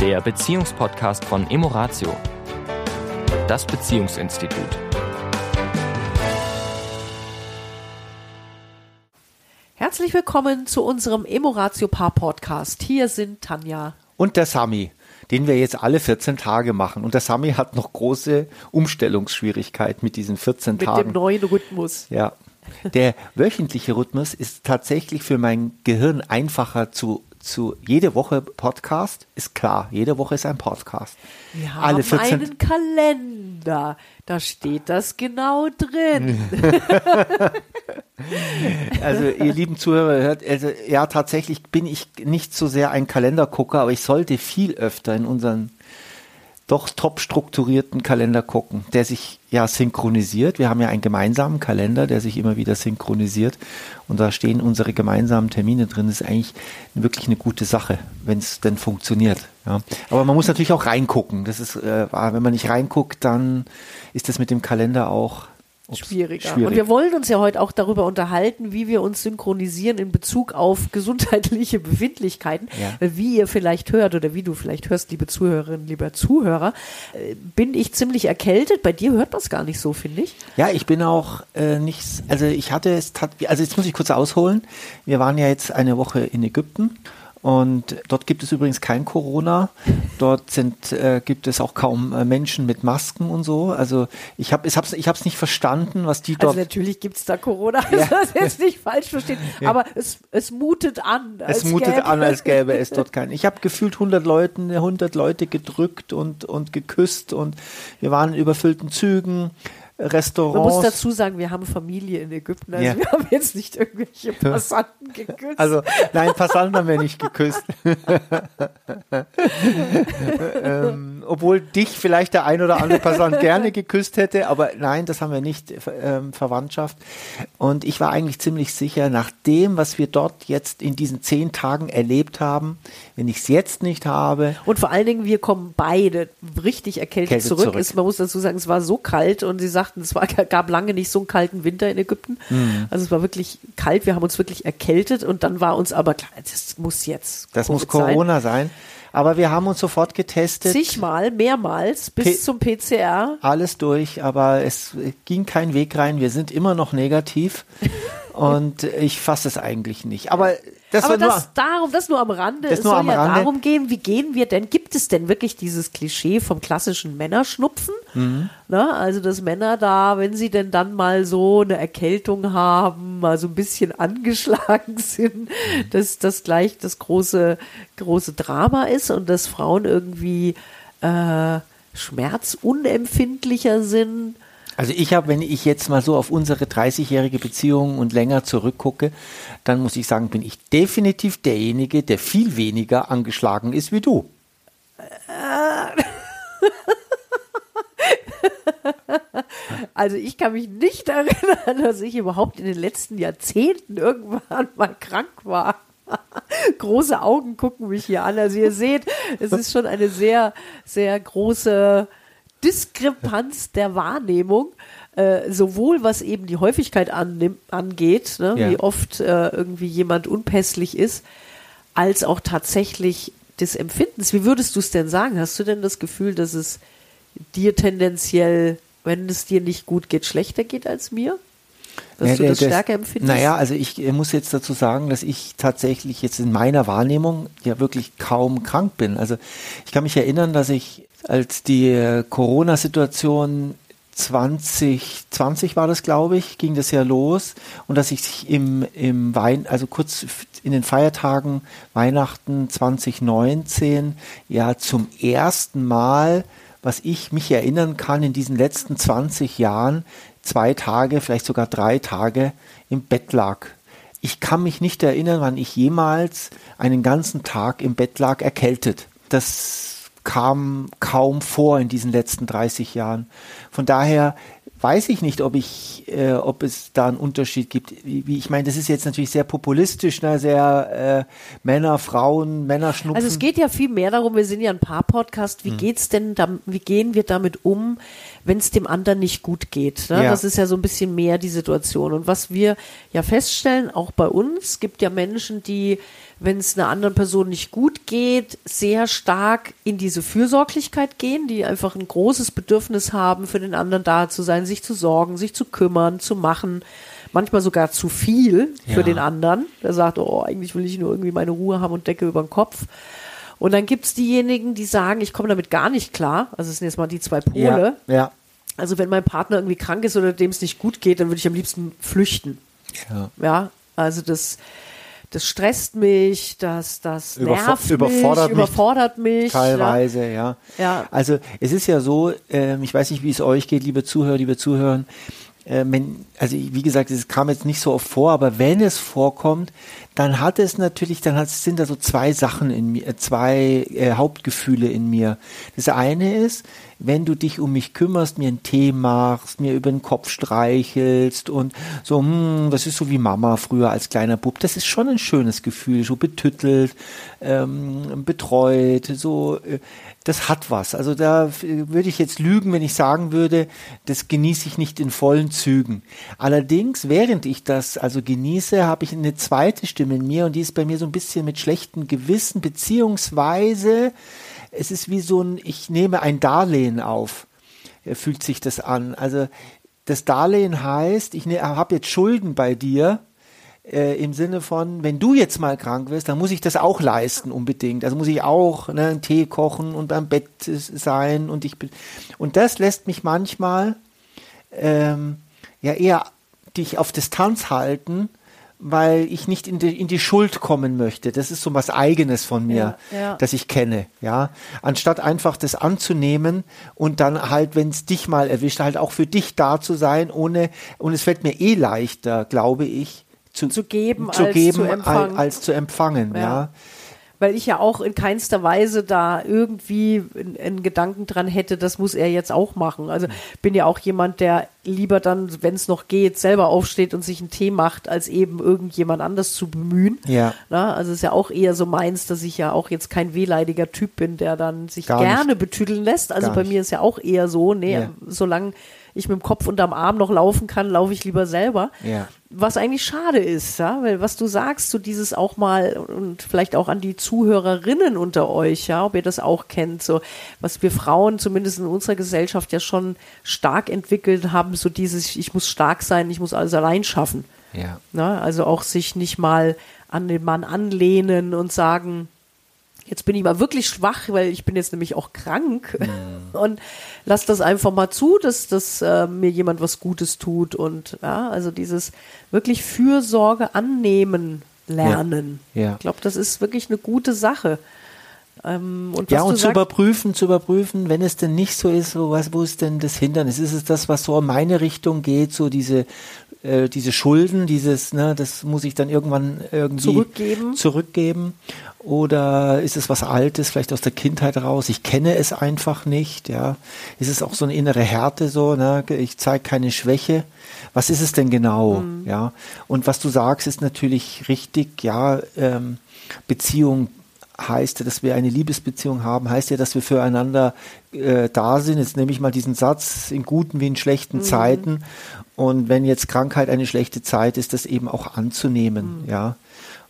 der Beziehungspodcast von Emoratio, das Beziehungsinstitut. Herzlich willkommen zu unserem Emoratio Paar Podcast. Hier sind Tanja und der Sami, den wir jetzt alle 14 Tage machen. Und der Sami hat noch große Umstellungsschwierigkeiten mit diesen 14 mit Tagen. Mit dem neuen Rhythmus. Ja. Der wöchentliche Rhythmus ist tatsächlich für mein Gehirn einfacher zu zu jede Woche Podcast ist klar, jede Woche ist ein Podcast. Wir haben Alle 14 einen Kalender, da steht das genau drin. also ihr lieben Zuhörer hört, also ja tatsächlich bin ich nicht so sehr ein Kalendergucker, aber ich sollte viel öfter in unseren doch top strukturierten Kalender gucken, der sich ja synchronisiert. Wir haben ja einen gemeinsamen Kalender, der sich immer wieder synchronisiert und da stehen unsere gemeinsamen Termine drin. Das ist eigentlich wirklich eine gute Sache, wenn es denn funktioniert. Ja. Aber man muss natürlich auch reingucken. Das ist, äh, wenn man nicht reinguckt, dann ist das mit dem Kalender auch schwieriger. Schwierig. Und wir wollen uns ja heute auch darüber unterhalten, wie wir uns synchronisieren in Bezug auf gesundheitliche Befindlichkeiten. Ja. Wie ihr vielleicht hört oder wie du vielleicht hörst, liebe Zuhörerinnen, lieber Zuhörer, äh, bin ich ziemlich erkältet. Bei dir hört man es gar nicht so, finde ich. Ja, ich bin auch äh, nicht, also ich hatte es, also jetzt muss ich kurz ausholen. Wir waren ja jetzt eine Woche in Ägypten und dort gibt es übrigens kein Corona. Dort sind, äh, gibt es auch kaum äh, Menschen mit Masken und so. Also ich habe es hab's, ich hab's nicht verstanden, was die also dort. Also natürlich gibt es da Corona, ja. das jetzt nicht falsch verstehen. Ja. Aber es, es mutet an. Es mutet gäbe. an, als gäbe es dort keinen. Ich habe gefühlt 100 Leuten, 100 Leute gedrückt und, und geküsst und wir waren in überfüllten Zügen. Restaurants. Man muss dazu sagen, wir haben Familie in Ägypten, also ja. wir haben jetzt nicht irgendwelche Passanten geküsst. Also nein, Passanten haben wir nicht geküsst. ähm, obwohl dich vielleicht der ein oder andere Passant gerne geküsst hätte, aber nein, das haben wir nicht, ähm, Verwandtschaft. Und ich war eigentlich ziemlich sicher, nach dem, was wir dort jetzt in diesen zehn Tagen erlebt haben, wenn ich es jetzt nicht habe. Und vor allen Dingen, wir kommen beide richtig erkältet Kälte zurück. zurück. Ist, man muss dazu sagen, es war so kalt und sie sagt, sagten, es war, gab lange nicht so einen kalten Winter in Ägypten. Mhm. Also es war wirklich kalt, wir haben uns wirklich erkältet und dann war uns aber klar, das muss jetzt. Das Covid muss Corona sein. sein. Aber wir haben uns sofort getestet. Zigmal, mehrmals, bis P zum PCR. Alles durch, aber es ging kein Weg rein. Wir sind immer noch negativ. und ich fasse es eigentlich nicht. Aber das Aber das, nur, darum, das nur am Rande. Das es soll ja Rande. darum gehen, wie gehen wir denn? Gibt es denn wirklich dieses Klischee vom klassischen Männerschnupfen? Mhm. Na, also, dass Männer da, wenn sie denn dann mal so eine Erkältung haben, mal so ein bisschen angeschlagen sind, mhm. dass das gleich das große, große Drama ist und dass Frauen irgendwie äh, schmerzunempfindlicher sind also ich habe, wenn ich jetzt mal so auf unsere 30-jährige Beziehung und länger zurückgucke, dann muss ich sagen, bin ich definitiv derjenige, der viel weniger angeschlagen ist wie du. Also ich kann mich nicht erinnern, dass ich überhaupt in den letzten Jahrzehnten irgendwann mal krank war. Große Augen gucken mich hier an. Also ihr seht, es ist schon eine sehr, sehr große Diskrepanz der Wahrnehmung, äh, sowohl was eben die Häufigkeit annimm, angeht, ne, ja. wie oft äh, irgendwie jemand unpässlich ist, als auch tatsächlich des Empfindens. Wie würdest du es denn sagen? Hast du denn das Gefühl, dass es dir tendenziell, wenn es dir nicht gut geht, schlechter geht als mir? Dass ja, du das, das stärker empfindest? Naja, also ich muss jetzt dazu sagen, dass ich tatsächlich jetzt in meiner Wahrnehmung ja wirklich kaum krank bin. Also ich kann mich erinnern, dass ich als die Corona-Situation 2020 war das, glaube ich, ging das ja los und dass ich im, im Wein, also kurz in den Feiertagen Weihnachten 2019 ja zum ersten Mal, was ich mich erinnern kann, in diesen letzten 20 Jahren zwei Tage, vielleicht sogar drei Tage im Bett lag. Ich kann mich nicht erinnern, wann ich jemals einen ganzen Tag im Bett lag, erkältet. Das kam kaum vor in diesen letzten 30 Jahren. Von daher weiß ich nicht, ob ich, äh, ob es da einen Unterschied gibt. Wie, wie, ich meine, das ist jetzt natürlich sehr populistisch, ne? sehr äh, Männer, Frauen, Männer schnupfen. Also es geht ja viel mehr darum, wir sind ja ein Paar-Podcast, wie hm. geht's denn, da, wie gehen wir damit um, wenn es dem anderen nicht gut geht? Ne? Ja. Das ist ja so ein bisschen mehr die Situation. Und was wir ja feststellen, auch bei uns, gibt ja Menschen, die wenn es einer anderen Person nicht gut geht, sehr stark in diese Fürsorglichkeit gehen, die einfach ein großes Bedürfnis haben, für den anderen da zu sein, sich zu sorgen, sich zu kümmern, zu machen. Manchmal sogar zu viel für ja. den anderen. Der sagt, oh, eigentlich will ich nur irgendwie meine Ruhe haben und Decke über den Kopf. Und dann gibt's diejenigen, die sagen, ich komme damit gar nicht klar. Also es sind jetzt mal die zwei Pole. Ja, ja. Also wenn mein Partner irgendwie krank ist oder dem es nicht gut geht, dann würde ich am liebsten flüchten. Ja. Ja, also das, das stresst mich, das, das nervt überfordert mich, überfordert mich. Teilweise, ja. ja. Also es ist ja so, äh, ich weiß nicht, wie es euch geht, liebe Zuhörer, liebe Zuhörer, äh, wenn, also wie gesagt, es kam jetzt nicht so oft vor, aber wenn es vorkommt, dann hat es natürlich, dann hat, sind da so zwei Sachen in mir, zwei äh, Hauptgefühle in mir. Das eine ist, wenn du dich um mich kümmerst, mir einen Tee machst, mir über den Kopf streichelst und so, hm, das ist so wie Mama früher als kleiner Bub. Das ist schon ein schönes Gefühl, so betüttelt, ähm, betreut, so. Äh, das hat was. Also da würde ich jetzt lügen, wenn ich sagen würde, das genieße ich nicht in vollen Zügen. Allerdings, während ich das also genieße, habe ich eine zweite Stimme in mir und die ist bei mir so ein bisschen mit schlechtem Gewissen, beziehungsweise es ist wie so ein, ich nehme ein Darlehen auf, fühlt sich das an. Also das Darlehen heißt, ich ne, habe jetzt Schulden bei dir, äh, im Sinne von, wenn du jetzt mal krank wirst, dann muss ich das auch leisten unbedingt. Also muss ich auch ne, einen Tee kochen und beim Bett sein und ich und das lässt mich manchmal ähm, ja eher dich auf Distanz halten weil ich nicht in die, in die Schuld kommen möchte. Das ist so was Eigenes von mir, ja, ja. das ich kenne, ja. Anstatt einfach das anzunehmen und dann halt, wenn es dich mal erwischt, halt auch für dich da zu sein, ohne, und es fällt mir eh leichter, glaube ich, zu, zu geben, zu als, geben zu als, als, zu empfangen, ja. ja weil ich ja auch in keinster Weise da irgendwie einen Gedanken dran hätte, das muss er jetzt auch machen. Also bin ja auch jemand, der lieber dann, wenn es noch geht, selber aufsteht und sich einen Tee macht, als eben irgendjemand anders zu bemühen. Ja. Na, also ist ja auch eher so meins, dass ich ja auch jetzt kein wehleidiger Typ bin, der dann sich Gar gerne nicht. betüdeln lässt. Also Gar bei mir ist ja auch eher so, nee, ja. solange ich mit dem Kopf unterm Arm noch laufen kann, laufe ich lieber selber. Ja. Was eigentlich schade ist, ja, weil was du sagst, so dieses auch mal und vielleicht auch an die Zuhörerinnen unter euch, ja, ob ihr das auch kennt, so was wir Frauen zumindest in unserer Gesellschaft ja schon stark entwickelt haben, so dieses, ich muss stark sein, ich muss alles allein schaffen. Ja. Na, also auch sich nicht mal an den Mann anlehnen und sagen, jetzt bin ich mal wirklich schwach, weil ich bin jetzt nämlich auch krank mhm. und lass das einfach mal zu, dass, dass äh, mir jemand was Gutes tut und ja, also dieses wirklich Fürsorge annehmen lernen. Ja. ja. Ich glaube, das ist wirklich eine gute Sache. Ähm, und ja, und zu überprüfen, zu überprüfen, wenn es denn nicht so ist, so was, wo ist denn das Hindernis? Ist es das, was so in meine Richtung geht, so diese äh, diese Schulden, dieses, ne, das muss ich dann irgendwann irgendwie zurückgeben. zurückgeben. Oder ist es was Altes, vielleicht aus der Kindheit raus? Ich kenne es einfach nicht, ja. Ist es auch so eine innere Härte so, ne? Ich zeige keine Schwäche. Was ist es denn genau, mhm. ja? Und was du sagst, ist natürlich richtig, ja. Ähm, Beziehung heißt, dass wir eine Liebesbeziehung haben, heißt ja, dass wir füreinander äh, da sind. Jetzt nehme ich mal diesen Satz in guten wie in schlechten mhm. Zeiten. Und wenn jetzt Krankheit eine schlechte Zeit ist, das eben auch anzunehmen, mhm. ja.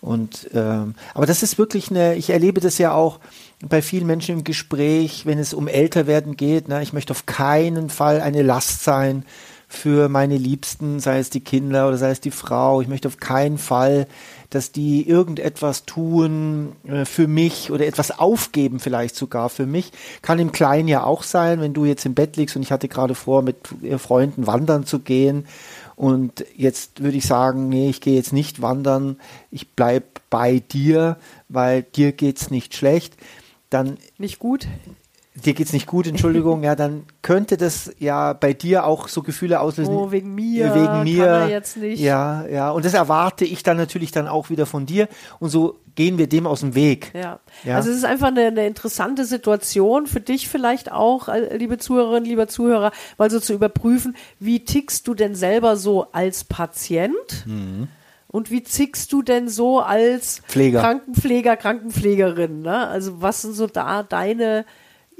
Und ähm, aber das ist wirklich eine, ich erlebe das ja auch bei vielen Menschen im Gespräch, wenn es um Älterwerden geht. Ne, ich möchte auf keinen Fall eine Last sein für meine Liebsten, sei es die Kinder oder sei es die Frau. Ich möchte auf keinen Fall dass die irgendetwas tun äh, für mich oder etwas aufgeben vielleicht sogar für mich. Kann im Kleinen ja auch sein, wenn du jetzt im Bett liegst und ich hatte gerade vor, mit Freunden wandern zu gehen. Und jetzt würde ich sagen, nee, ich gehe jetzt nicht wandern, ich bleib bei dir, weil dir geht's nicht schlecht. Dann nicht gut dir geht's nicht gut, Entschuldigung, ja, dann könnte das ja bei dir auch so Gefühle auslösen. Oh, wegen mir, wegen mir. kann er jetzt nicht. Ja, ja. Und das erwarte ich dann natürlich dann auch wieder von dir. Und so gehen wir dem aus dem Weg. Ja. Ja. Also es ist einfach eine, eine interessante Situation für dich vielleicht auch, äh, liebe Zuhörerinnen, lieber Zuhörer, mal so zu überprüfen, wie tickst du denn selber so als Patient? Mhm. Und wie tickst du denn so als Pfleger. Krankenpfleger, Krankenpflegerin? Ne? Also was sind so da deine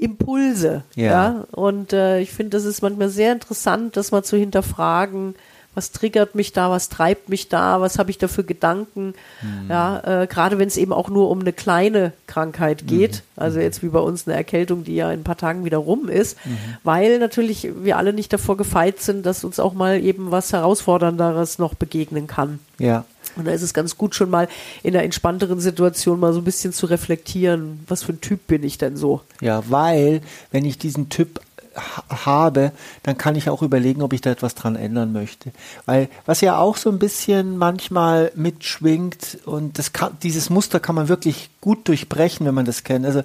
Impulse? Ja. Und äh, ich finde, das ist manchmal sehr interessant, das mal zu hinterfragen. Was triggert mich da? Was treibt mich da? Was habe ich da für Gedanken? Mhm. Ja, äh, gerade wenn es eben auch nur um eine kleine Krankheit geht, Mhm. also jetzt wie bei uns eine Erkältung, die ja in ein paar Tagen wieder rum ist, Mhm. weil natürlich wir alle nicht davor gefeit sind, dass uns auch mal eben was herausfordernderes noch begegnen kann. Ja. Und da ist es ganz gut, schon mal in einer entspannteren Situation mal so ein bisschen zu reflektieren, was für ein Typ bin ich denn so? Ja, weil wenn ich diesen Typ ha- habe, dann kann ich auch überlegen, ob ich da etwas dran ändern möchte. Weil was ja auch so ein bisschen manchmal mitschwingt und kann, dieses Muster kann man wirklich gut durchbrechen, wenn man das kennt. Also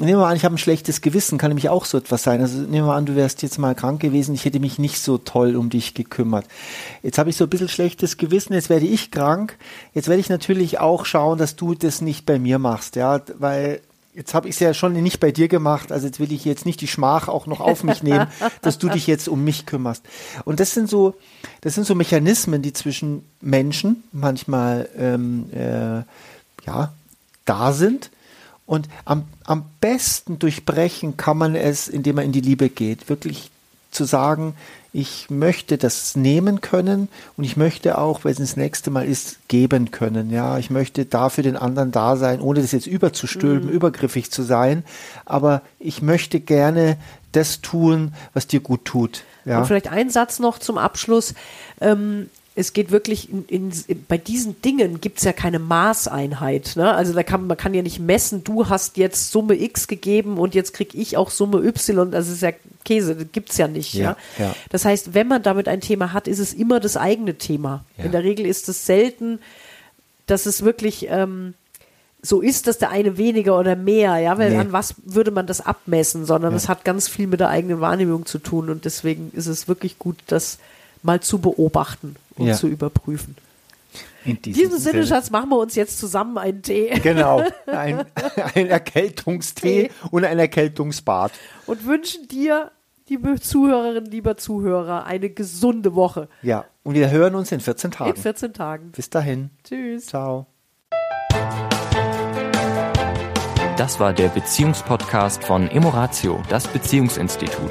nehmen wir mal an, ich habe ein schlechtes Gewissen, kann nämlich auch so etwas sein. Also nehmen wir mal an, du wärst jetzt mal krank gewesen, ich hätte mich nicht so toll um dich gekümmert. Jetzt habe ich so ein bisschen schlechtes Gewissen, jetzt werde ich krank. Jetzt werde ich natürlich auch schauen, dass du das nicht bei mir machst, ja, weil Jetzt habe ich es ja schon nicht bei dir gemacht, also jetzt will ich jetzt nicht die Schmach auch noch auf mich nehmen, dass du dich jetzt um mich kümmerst. Und das sind so, das sind so Mechanismen, die zwischen Menschen manchmal ähm, äh, ja da sind. Und am, am besten durchbrechen kann man es, indem man in die Liebe geht. Wirklich zu sagen, ich möchte das nehmen können und ich möchte auch, wenn es das nächste Mal ist, geben können. Ja, ich möchte da für den anderen da sein, ohne das jetzt überzustülpen, übergriffig zu sein. Aber ich möchte gerne das tun, was dir gut tut. Ja. Und vielleicht ein Satz noch zum Abschluss. Ähm, es geht wirklich in, in, in, bei diesen Dingen gibt es ja keine Maßeinheit. Ne? Also da kann man kann ja nicht messen, du hast jetzt Summe X gegeben und jetzt krieg ich auch Summe Y. Das ist ja Käse, das gibt's ja nicht. Ja, Ja, ja. Das heißt, wenn man damit ein Thema hat, ist es immer das eigene Thema. Ja. In der Regel ist es selten, dass es wirklich ähm, so ist, dass der eine weniger oder mehr, ja, weil Nee. an was würde man das abmessen, sondern es hat ganz viel mit der eigenen Wahrnehmung zu tun und deswegen ist es wirklich gut, das mal zu beobachten und Ja. zu überprüfen. In In diesem Sinne, Schatz, machen wir uns jetzt zusammen einen Tee Genau, ein, ein Erkältungstee und ein Erkältungsbad. und wünschen dir, liebe Zuhörerinnen, lieber Zuhörer, eine gesunde Woche Ja, und wir hören uns in 14 in Tagen. 14 Tagen. Bis dahin. Tschüss. Ciao. Das war der Beziehungspodcast von Emoratio, das Beziehungsinstitut.